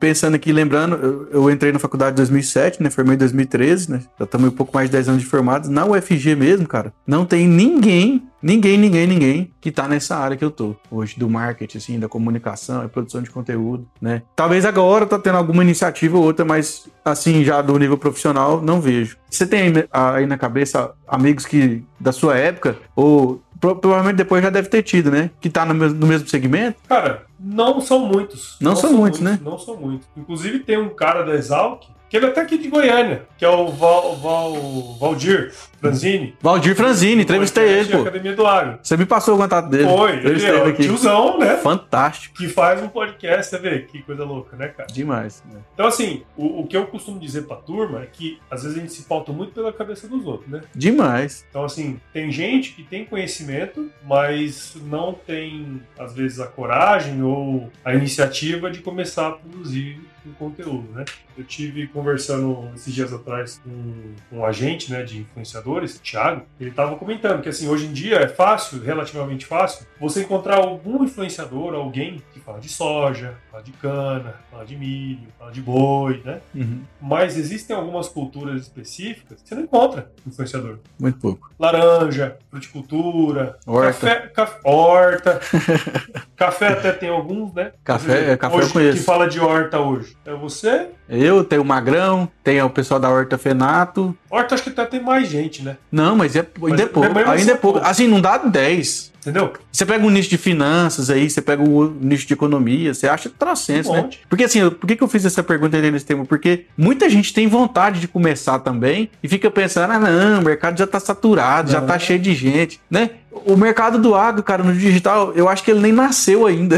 Speaker 2: Pensando aqui, lembrando, eu, eu entrei na faculdade em 2007, né? Formei em 2013, né? Já estamos um pouco mais de 10 anos de formados. Na UFG mesmo, cara, não tem ninguém, ninguém, ninguém, ninguém que tá nessa área que eu tô hoje, do marketing, assim, da comunicação e produção de conteúdo, né? Talvez agora tá tendo alguma iniciativa ou outra, mas assim, já do nível profissional, não vejo. Você tem aí, na cabeça amigos que da sua época, ou pro- provavelmente depois já deve ter tido, né? Que tá no mesmo, no mesmo segmento?
Speaker 1: Cara, não são muitos.
Speaker 2: Não são muitos, né?
Speaker 1: Não são muitos. Inclusive tem um cara da Exalc, que ele é até aqui de Goiânia, que é o Val, Val, Valdir Franzini.
Speaker 2: Valdir Franzini, entrevistei ele, pô.
Speaker 1: Academia do Agro.
Speaker 2: Você me passou o contato dele.
Speaker 1: Foi, ele é
Speaker 2: aqui.
Speaker 1: tiozão, né?
Speaker 2: Fantástico.
Speaker 1: Que faz um podcast, você vê que coisa louca, né, cara?
Speaker 2: Demais. né?
Speaker 1: Então, assim, o, o que eu costumo dizer pra turma é que às vezes a gente se pauta muito pela cabeça dos outros, né?
Speaker 2: Demais.
Speaker 1: Então, assim, tem gente que tem conhecimento, mas não tem, às vezes, a coragem ou a iniciativa de começar a produzir com conteúdo, né? Eu tive conversando esses dias atrás com um agente, né, de influenciadores, o Thiago, ele estava comentando que assim, hoje em dia é fácil, relativamente fácil, você encontrar algum influenciador, alguém que fala de soja, fala de cana, fala de milho, fala de boi, né?
Speaker 2: Uhum.
Speaker 1: Mas existem algumas culturas específicas que você não encontra influenciador.
Speaker 2: Muito pouco.
Speaker 1: Laranja, fruticultura,
Speaker 2: Horta.
Speaker 1: café, caf- horta. café até tem alguns, né?
Speaker 2: Café-
Speaker 1: Quer
Speaker 2: café eu
Speaker 1: hoje,
Speaker 2: conheço.
Speaker 1: Quem fala de horta hoje é você.
Speaker 2: Eu tenho o Magrão, tem o pessoal da Horta Fenato.
Speaker 1: Horta acho que até tem mais gente, né?
Speaker 2: Não, mas é, ainda é pouco.
Speaker 1: mesmo assim
Speaker 2: Ainda é
Speaker 1: é
Speaker 2: pouco. Assim, não dá 10.
Speaker 1: Entendeu?
Speaker 2: Você pega um nicho de finanças aí, você pega o nicho de economia, você acha trocentos,
Speaker 1: Um
Speaker 2: né? Porque assim, eu- por que, que eu fiz essa pergunta aí nesse tema? Porque muita gente tem vontade de começar também e fica pensando, ah, não, o mercado já tá saturado, já
Speaker 1: Não.
Speaker 2: tá cheio de gente, né? O mercado do agro, cara, no digital, eu acho que ele nem nasceu ainda.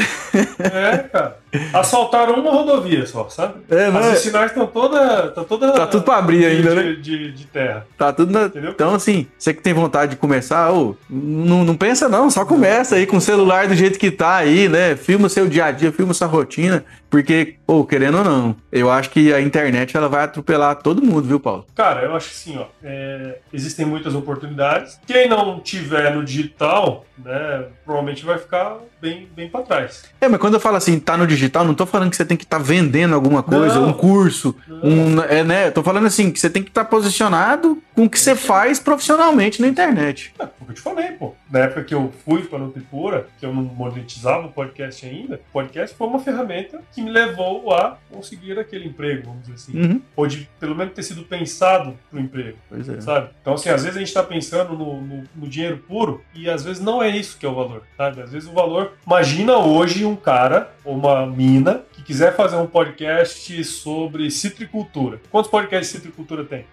Speaker 1: É, cara. Assaltaram uma rodovia só, sabe?
Speaker 2: É,
Speaker 1: As
Speaker 2: mas
Speaker 1: sinais estão toda, tá toda.
Speaker 2: tá tudo pra abrir
Speaker 1: de,
Speaker 2: ainda, né?
Speaker 1: de, de, de terra.
Speaker 2: Tá tudo na...
Speaker 1: Entendeu?
Speaker 2: Então, assim, você que tem vontade de começar, ô, não, não pensa não, só começa aí com o celular do jeito que tá aí, né? Filma o seu dia a dia, filma sua rotina, porque, ô, querendo ou não, eu acho que a internet ela vai atropelar todo mundo, viu, Paulo?
Speaker 1: Cara, eu acho que sim, ó. é, existem muitas oportunidades. Quem não tiver no digital, né, provavelmente vai ficar bem, bem para trás.
Speaker 2: É, mas quando eu falo assim, tá no digital, não tô falando que você tem que estar vendendo alguma coisa,
Speaker 1: Não.
Speaker 2: um curso,
Speaker 1: Não.
Speaker 2: um, é, né? Eu tô falando assim, que você tem que estar posicionado com o que você faz profissionalmente na internet.
Speaker 1: É, foi o que eu te falei, pô. Na época que eu fui para Nutripura, que eu não monetizava o podcast ainda, o podcast foi uma ferramenta que me levou a conseguir aquele emprego, vamos dizer assim.
Speaker 2: Uhum.
Speaker 1: Ou de pelo menos ter sido pensado pro emprego.
Speaker 2: Pois é.
Speaker 1: sabe? Então, assim, às vezes a gente tá pensando no, no- no dinheiro puro e às vezes não é isso que é o valor, sabe? Às vezes o valor. Imagina hoje um cara ou uma mina que quiser fazer um podcast sobre citricultura. Quantos podcasts de citricultura tem?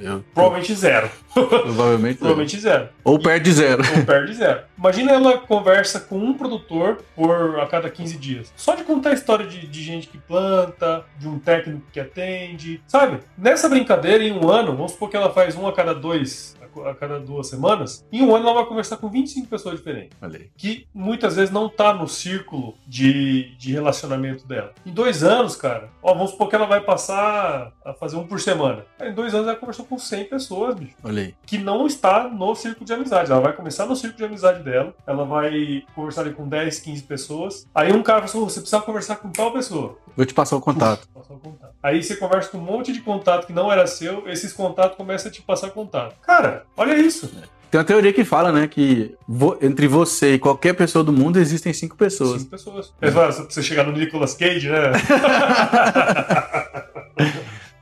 Speaker 2: Eu,
Speaker 1: Provavelmente zero.
Speaker 2: provavelmente.
Speaker 1: Provavelmente zero.
Speaker 2: Ou perto de zero.
Speaker 1: Ou perde zero. Imagina ela conversa com um produtor por a cada 15 dias. Só de contar a história de, de gente que planta, de um técnico que atende, sabe? Nessa brincadeira, em um ano, vamos supor que ela faz um a cada dois, a cada duas semanas, em um ano ela vai conversar com 25 pessoas diferentes
Speaker 2: aí.
Speaker 1: que muitas vezes não tá no círculo de, de relacionamento dela. Em dois anos, cara, ó, vamos supor que ela vai passar a fazer um por semana. Em dois anos ela conversou com 100 pessoas, bicho
Speaker 2: Olha aí.
Speaker 1: que não está no círculo de amizade. Ela vai começar no círculo de amizade dela, ela vai conversar ali com 10, 15 pessoas. Aí um cara falou: você precisa conversar com tal pessoa.
Speaker 2: Vou te passar o contato.
Speaker 1: Passar o contato. Aí você conversa com um monte de contato que não era seu, esses contatos começam a te passar contato. Cara, olha isso.
Speaker 2: Tem uma teoria que fala, né, que vo- entre você e qualquer pessoa do mundo existem cinco pessoas.
Speaker 1: Cinco pessoas. Mas, você chegar no Nicolas Cage, né?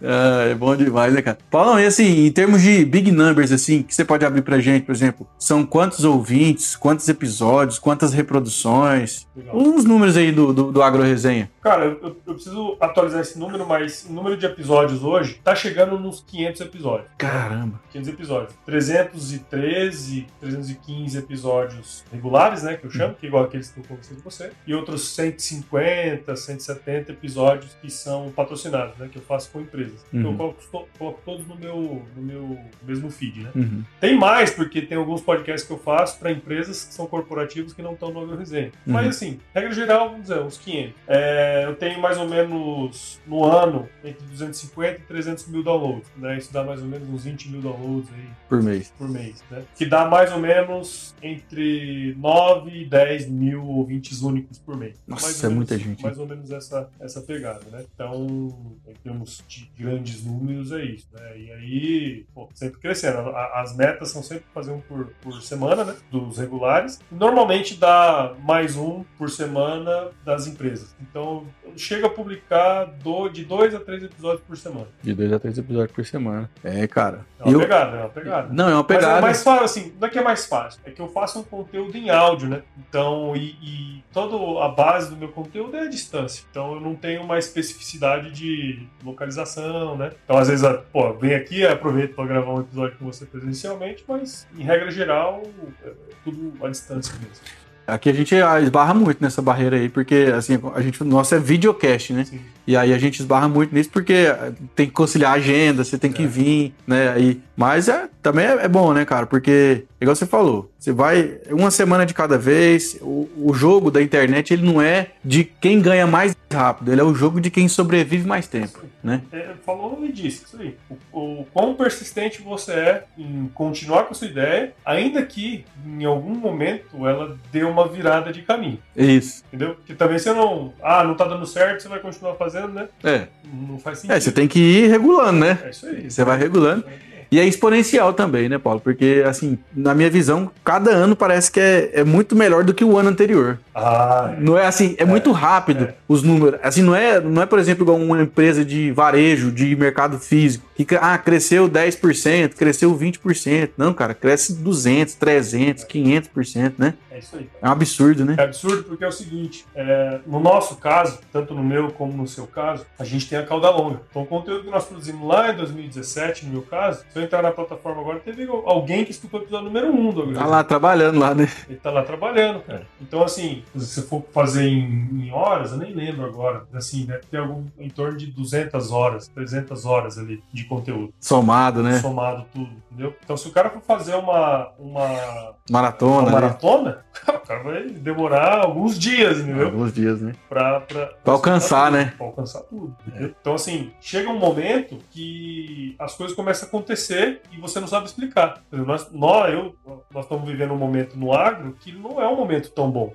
Speaker 2: Ah, é bom demais, né, cara? Paulão, e assim, em termos de big numbers, assim, que você pode abrir pra gente, por exemplo, são quantos ouvintes, quantos episódios, quantas reproduções?
Speaker 1: Legal.
Speaker 2: Uns números aí do, do, do Agro Resenha.
Speaker 1: Cara, eu, eu preciso atualizar esse número, mas o número de episódios hoje tá chegando nos 500 episódios.
Speaker 2: Caramba.
Speaker 1: 500 episódios. 313, 315 episódios regulares, né? Que eu chamo, que é igual aqueles que eu conversei com você. E outros 150, 170 episódios que são patrocinados, né? Que eu faço com empresas. Então eu
Speaker 2: Uhum.
Speaker 1: coloco, coloco todos no meu, no meu mesmo feed, né?
Speaker 2: Uhum.
Speaker 1: Tem mais, porque tem alguns podcasts que eu faço para empresas que são corporativos que não estão no Agro Resenha.
Speaker 2: Uhum.
Speaker 1: Mas assim, regra geral, vamos dizer, uns 500. É, eu tenho mais ou menos no ano entre 250 e 300 mil downloads, né? Isso dá mais ou menos uns 20 mil downloads aí
Speaker 2: Por mês.
Speaker 1: por mês, né? Que dá mais ou menos entre 9 e 10 mil ouvintes únicos por mês.
Speaker 2: Nossa, é
Speaker 1: menos-
Speaker 2: muita gente.
Speaker 1: Mais ou menos essa, essa pegada, né? Então, em termos de grandes números, é isso, né? E aí, pô, sempre crescendo. As metas são sempre fazer um por, por semana, né? Dos regulares. Normalmente dá mais um por semana das empresas. Então, chega a publicar do, de dois a três episódios por semana.
Speaker 2: De dois a três episódios por semana. É, cara.
Speaker 1: É uma
Speaker 2: Eu-
Speaker 1: pegada, é uma pegada.
Speaker 2: Não, é uma
Speaker 1: Mas é
Speaker 2: pegada.
Speaker 1: mais fácil, assim, não é que é mais fácil, é que eu faço um conteúdo em áudio, né? Então, e, e toda a base do meu conteúdo é a distância. Então, eu não tenho uma especificidade de localização, né? Então, às vezes, pô, vem aqui, aproveito para gravar um episódio com você presencialmente, mas, em regra geral, é tudo à distância mesmo.
Speaker 2: Aqui a gente ah, esbarra muito nessa barreira aí, porque assim, a gente, o nosso é videocast, né?
Speaker 1: Sim.
Speaker 2: E aí a gente esbarra muito nisso porque tem que conciliar a agenda, você tem que
Speaker 1: É.
Speaker 2: vir, né? Aí, mas é, também é, é bom, né, cara? Porque, igual você falou, você vai uma semana de cada vez. O, o jogo da internet, ele não é de quem ganha mais rápido, ele é o jogo de quem sobrevive mais tempo, né?
Speaker 1: É, falou e disse isso aí. O, o quão persistente você é em continuar com a sua ideia, ainda que em algum momento ela dê uma virada de caminho.
Speaker 2: Isso.
Speaker 1: Entendeu? Que também você não. Ah, não tá dando certo, você vai continuar fazendo, né?
Speaker 2: É.
Speaker 1: Não faz sentido.
Speaker 2: É, você tem que ir regulando, né?
Speaker 1: É isso aí.
Speaker 2: Você vai regulando. E é exponencial também, né, Paulo? Porque, assim, na minha visão, cada ano parece que é, é muito melhor do que o ano anterior.
Speaker 1: Ah,
Speaker 2: Não é assim, é, muito rápido
Speaker 1: é.
Speaker 2: os números. Assim, não é, não é, por exemplo, igual uma empresa de varejo, de mercado físico, que ah, cresceu 10%, cresceu 20%. Não, cara, cresce 200, 300, 500%, né?
Speaker 1: é isso aí.
Speaker 2: É um absurdo, né?
Speaker 1: É absurdo porque é o seguinte, é, no nosso caso, tanto no meu como no seu caso, a gente tem a cauda longa. Então o conteúdo que nós produzimos lá em 2017, no meu caso, se eu entrar na plataforma agora, teve alguém que escutou o episódio número 1 do
Speaker 2: Tá lá trabalhando lá, né?
Speaker 1: Ele tá lá trabalhando, cara. Então, assim, se você for fazer em, em horas, eu nem lembro agora, assim, deve ter algum, em torno de 200 horas, 300 horas ali de conteúdo,
Speaker 2: Somado, né?
Speaker 1: somado tudo, entendeu? Então, se o cara for fazer uma, uma, uma
Speaker 2: Maratona, né?
Speaker 1: maratona, o cara vai demorar alguns dias, entendeu?
Speaker 2: Alguns dias, né?
Speaker 1: Pra, pra,
Speaker 2: Pra alcançar,
Speaker 1: tudo,
Speaker 2: né?
Speaker 1: Pra alcançar tudo. entendeu? Então, assim, chega um momento que as coisas começam a acontecer e você não sabe explicar. Nós, nós, eu, nós estamos vivendo um momento no agro que não é um momento tão bom,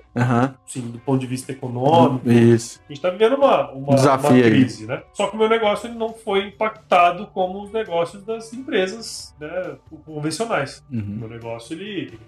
Speaker 1: Sim, do ponto de vista econômico.
Speaker 2: Isso.
Speaker 1: A gente está vivendo uma, uma,
Speaker 2: Um desafio
Speaker 1: uma
Speaker 2: aí.
Speaker 1: crise, né? Só que o meu negócio ele não foi impactado como os negócios das empresas né, convencionais. O
Speaker 2: Uhum.
Speaker 1: meu negócio, ele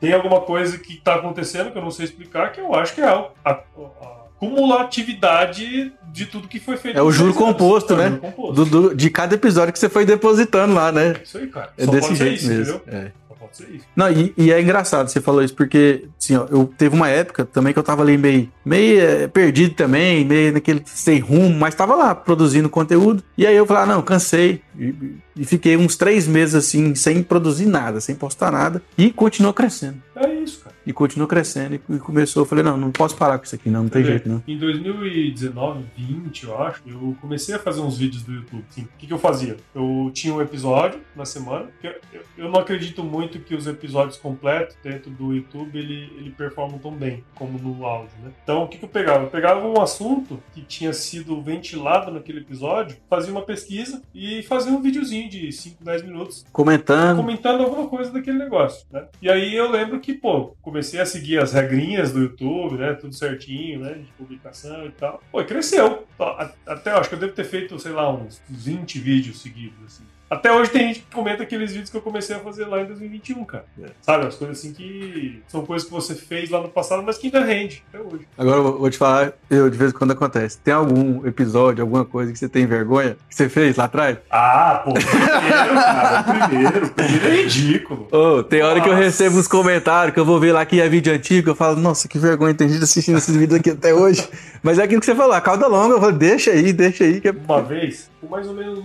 Speaker 1: tem alguma coisa que está acontecendo que eu não sei explicar, que eu acho que é a, a, a cumulatividade de tudo que foi feito.
Speaker 2: É o juro
Speaker 1: seis anos.
Speaker 2: composto,
Speaker 1: É o
Speaker 2: né?
Speaker 1: juro composto.
Speaker 2: Do, do- de cada episódio que você foi depositando lá, né?
Speaker 1: É isso aí, cara.
Speaker 2: É
Speaker 1: Só
Speaker 2: desse
Speaker 1: pode ser
Speaker 2: jeito
Speaker 1: isso,
Speaker 2: mesmo.
Speaker 1: entendeu?
Speaker 2: É.
Speaker 1: Pode ser isso.
Speaker 2: Não, e, e é engraçado você falou isso, porque, assim, ó, eu teve uma época também que eu tava ali meio, meio eh, perdido também, meio naquele sem rumo, mas tava lá produzindo conteúdo. E aí eu falei, ah, não, cansei. E, e fiquei uns três meses assim, sem produzir nada, sem postar nada. E continuou crescendo.
Speaker 1: É isso, cara.
Speaker 2: E continuou crescendo. E, começou, eu falei, não, não posso parar com isso aqui, não, não tem jeito, não.
Speaker 1: Em 2019, 20, eu acho, eu comecei a fazer uns vídeos do YouTube. Assim, o que, que eu fazia? Eu tinha um episódio na semana. Eu, eu- eu não acredito muito que os episódios completos dentro do YouTube ele, ele performam tão bem como no áudio, né? Então, o que, que eu pegava? Eu pegava um assunto que tinha sido ventilado naquele episódio, fazia uma pesquisa e fazia um videozinho de 5, 10 minutos
Speaker 2: Comentando.
Speaker 1: comentando alguma coisa daquele negócio, né? E aí eu lembro que, pô, comecei a seguir as regrinhas do YouTube, né? Tudo certinho, né? De publicação e tal. Pô, cresceu. Até, acho que eu devo ter feito, sei lá, uns 20 vídeos seguidos, assim. Até hoje tem gente que comenta aqueles vídeos que eu comecei a fazer lá em 2021, cara. Sabe? As coisas assim que são coisas que você fez lá no passado, mas que ainda rende até hoje.
Speaker 2: Agora eu vou- te falar, eu, de vez em quando acontece. Tem algum episódio, alguma coisa que você tem vergonha que você fez lá atrás?
Speaker 1: Ah, pô, primeiro, cara, primeiro. Primeiro é ridículo.
Speaker 2: Ô, tem hora que eu
Speaker 1: Nossa.
Speaker 2: recebo uns comentários que eu vou ver lá que é vídeo antigo, eu falo, nossa, que vergonha, tem gente assistindo esses vídeos aqui até hoje. Mas é aquilo que você falou, a cauda longa, eu falo, deixa aí, deixa aí, que é...
Speaker 1: Uma vez, por mais ou menos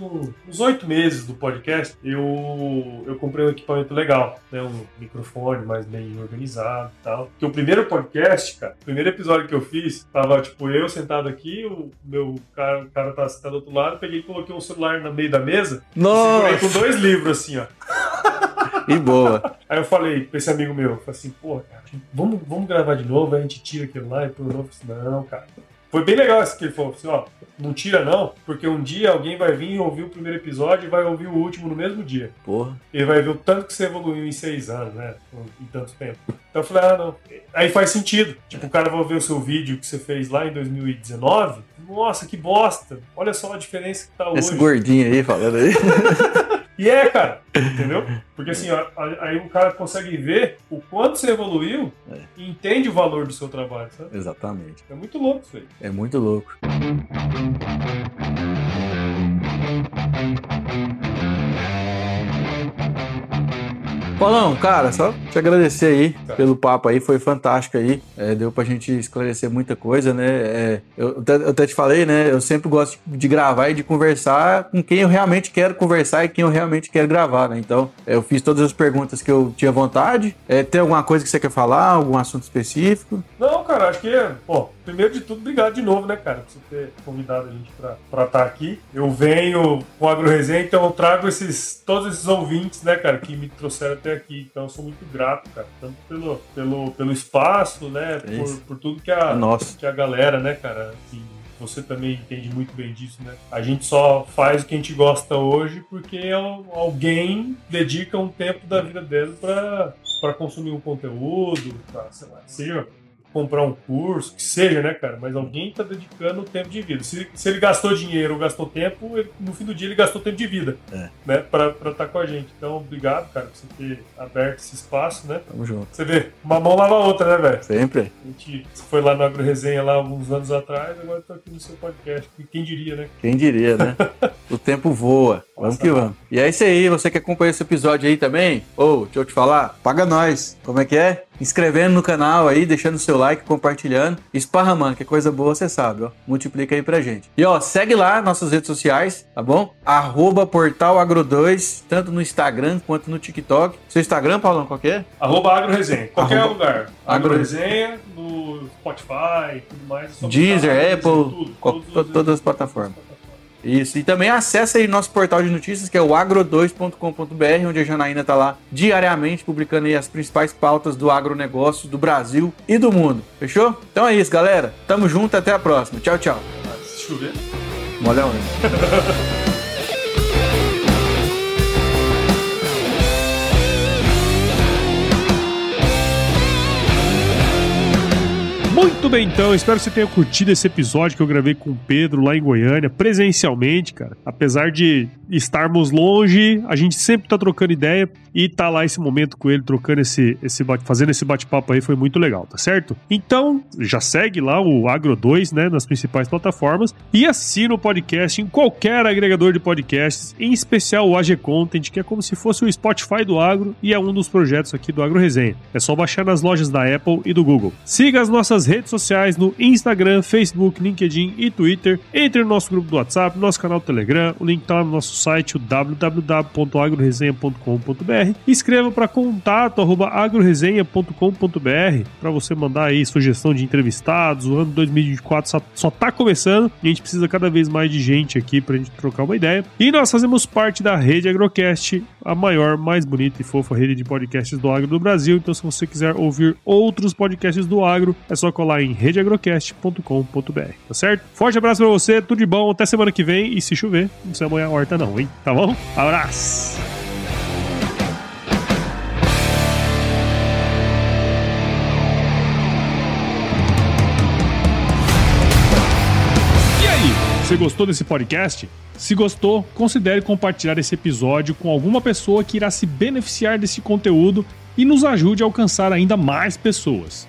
Speaker 1: uns oito meses do podcast, eu, eu comprei um equipamento legal, né? Um microfone mais bem organizado e tal. Porque o primeiro podcast, cara, o primeiro episódio que eu fiz, tava tipo eu sentado aqui, o meu cara, o cara tá sentado do outro lado, peguei e coloquei um celular no meio da mesa, segurei com
Speaker 2: Nossa,
Speaker 1: dois livros assim, ó.
Speaker 2: e boa.
Speaker 1: Aí eu falei pra esse amigo meu, falei assim, pô, cara, vamos, vamos gravar de novo, aí a gente tira aquilo lá e põe de novo. Falei, não, cara. Foi bem legal esse que ele falou assim, ó, não tira não, porque um dia alguém vai vir ouvir o primeiro episódio e vai ouvir o último no mesmo dia.
Speaker 2: Porra.
Speaker 1: Ele vai ver o tanto que você evoluiu em seis anos, né? Em tanto tempo. Então eu falei, ah, não. Aí faz sentido. Tipo, o cara vai ver o seu vídeo que você fez lá em 2019. Nossa, que bosta. Olha só a diferença que tá hoje.
Speaker 2: Esse gordinho aí falando aí.
Speaker 1: E é, cara, entendeu? Porque assim, aí o cara consegue ver o quanto você evoluiu
Speaker 2: É.
Speaker 1: e entende o valor do seu trabalho, sabe?
Speaker 2: Exatamente.
Speaker 1: É muito louco isso aí.
Speaker 2: É muito louco. Paulão, cara, só te agradecer aí
Speaker 1: Tá.
Speaker 2: pelo papo aí, foi fantástico aí. É, deu pra gente esclarecer muita coisa, né? É, eu, até, eu até te falei, né? Eu sempre gosto de gravar e de conversar com quem eu realmente quero conversar e quem eu realmente quero gravar, né? Então, eu fiz todas as perguntas que eu tinha vontade. É, tem alguma coisa que você quer falar? Algum assunto específico?
Speaker 1: Não, cara, acho que, pô, primeiro de tudo, obrigado de novo, né, cara, por você ter convidado a gente pra estar tá aqui. Eu venho com a AgroResenha, então eu trago esses, todos esses ouvintes, né, cara, que me trouxeram até aqui. Então eu sou muito grato, cara, tanto pelo, pelo, pelo espaço, né, é por, por, tudo que a,
Speaker 2: é
Speaker 1: que a galera, né, cara, assim, você também entende muito bem disso, né? A gente só faz o que a gente gosta hoje porque alguém dedica um tempo da vida dele para consumir um conteúdo, pra, sei lá, seja comprar um curso, que seja, né, cara? Mas alguém está dedicando tempo de vida. Se, se ele gastou dinheiro ou gastou tempo, ele, no fim do dia ele gastou tempo de vida, é. né? Para estar tá com a gente. Então, obrigado, cara, por você ter aberto esse espaço, né?
Speaker 2: Tamo junto.
Speaker 1: Você vê, uma mão lava a outra, né, velho?
Speaker 2: Sempre.
Speaker 1: A gente foi lá no Agro Resenha lá alguns anos atrás, agora tô aqui no seu podcast. Quem diria, né?
Speaker 2: Quem diria, né? o tempo voa. Vamos que vamos. E é isso aí, você que acompanha esse episódio aí também, ou, oh, deixa eu te falar, paga nós. Como é que é? inscrevendo no canal aí, deixando seu like, compartilhando, esparramando, que é coisa boa, você sabe, ó. Multiplica aí pra gente. E ó, segue lá nossas redes sociais, tá bom? Arroba Portal Agro2, tanto no Instagram quanto no TikTok. Seu Instagram, Paulão, qual que é?
Speaker 1: Arroba AgroResenha, qualquer Arroba... lugar. AgroResenha, no Spotify, tudo mais.
Speaker 2: Deezer, Apple, tudo, tudo, todas as plataformas. Isso, e também acessa aí nosso portal de notícias, que é o agro2.com.br, onde a Janaína está lá diariamente publicando aí as principais pautas do agronegócio do Brasil e do mundo. Fechou? Então é isso, galera. Tamo junto, até a próxima. Tchau, tchau.
Speaker 1: Se chover.
Speaker 2: Né?
Speaker 1: Muito bem, então. Espero que você tenha curtido esse episódio que eu gravei com o Pedro lá em Goiânia, presencialmente, cara. Apesar de estarmos longe, a gente sempre tá trocando ideia e tá lá esse momento com ele, trocando esse, esse fazendo esse bate-papo aí, foi muito legal, tá certo? Então, já segue lá o Agro 2, né, nas principais plataformas e assina o podcast em qualquer agregador de podcasts, em especial o AG Content, que é como se fosse o Spotify do agro e é um dos projetos aqui do Agro Resenha. É só baixar nas lojas da Apple e do Google. Siga as nossas redes sociais no Instagram, Facebook, LinkedIn e Twitter. Entre no nosso grupo do WhatsApp, nosso canal do Telegram, o link tá no nosso site, o www.agroresenha.com.br. Escreva para contato@agroresenha.com.br para você mandar aí sugestão de entrevistados. O ano 2024 só, só tá começando e a gente precisa cada vez mais de gente aqui pra gente trocar uma ideia. E nós fazemos parte da Rede Agrocast, a maior, mais bonita e fofa rede de podcasts do agro do Brasil. Então, se você quiser ouvir outros podcasts do agro, é só colar em redeagrocast.com.br, tá certo? Forte abraço pra você, tudo de bom, até semana que vem e se chover, não precisa molhar a horta não, hein? Tá bom? Abraço! E aí, você gostou desse podcast? Se gostou, considere compartilhar esse episódio com alguma pessoa que irá se beneficiar desse conteúdo e nos ajude a alcançar ainda mais pessoas.